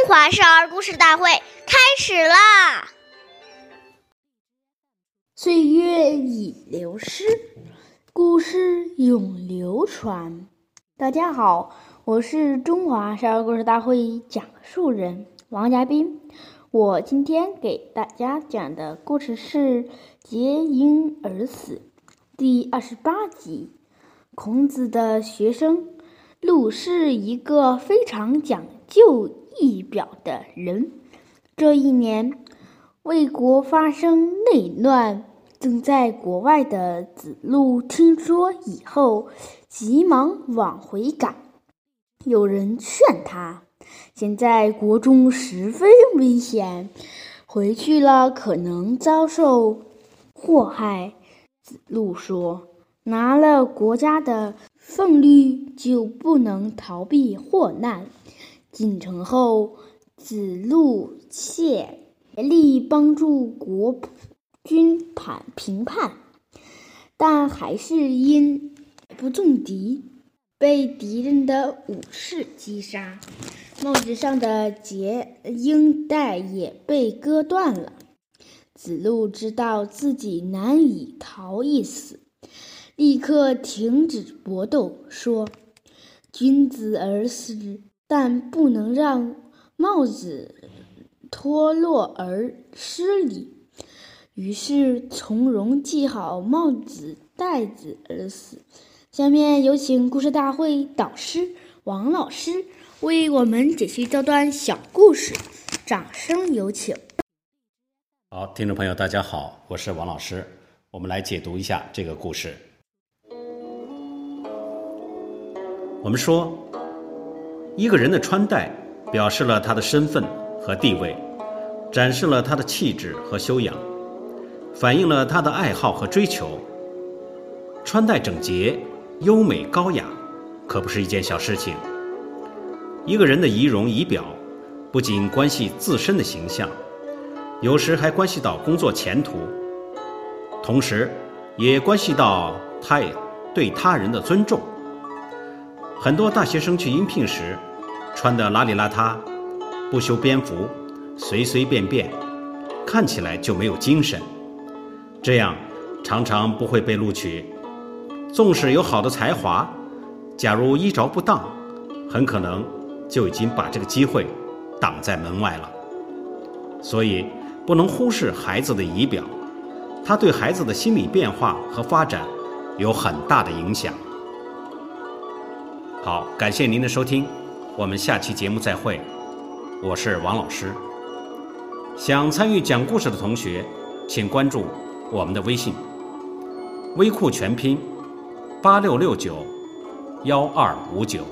中华少儿故事大会开始啦！岁月已流逝，故事永流传。大家好，我是中华少儿故事大会讲述人王嘉宾。我今天给大家讲的故事是《结婴而死》第二十八集。孔子的学生陆是一个非常讲究仪表的人。这一年，魏国发生内乱，正在国外的子路听说以后，急忙往回赶。有人劝他。现在国中十分危险，回去了可能遭受祸害。子路说：“拿了国家的俸禄，就不能逃避祸难。”进城后，子路竭力帮助国军判平叛，但还是因不中敌，被敌人的武士击杀。帽子上的结缨带也被割断了。子路知道自己难以逃一死，立刻停止搏斗，说：“君子而死，但不能让帽子脱落而失礼。”于是从容系好帽子带子而死。下面有请故事大会导师王老师。为我们解析这段小故事，掌声有请。好，听众朋友，大家好，我是王老师，我们来解读一下这个故事。我们说，一个人的穿戴表示了他的身份和地位，展示了他的气质和修养，反映了他的爱好和追求。穿戴整洁、优美高雅，可不是一件小事情。一个人的仪容仪表，不仅关系自身的形象，有时还关系到工作前途，同时，也关系到他对他人的尊重。很多大学生去应聘时，穿得邋里邋遢，不修边幅，随随便便，看起来就没有精神，这样常常不会被录取。纵使有好的才华，假如衣着不当，很可能。就已经把这个机会挡在门外了，所以不能忽视孩子的仪表，他对孩子的心理变化和发展有很大的影响。好，感谢您的收听，我们下期节目再会，我是王老师。想参与讲故事的同学，请关注我们的微信“微库全拼八六六九幺二五九”。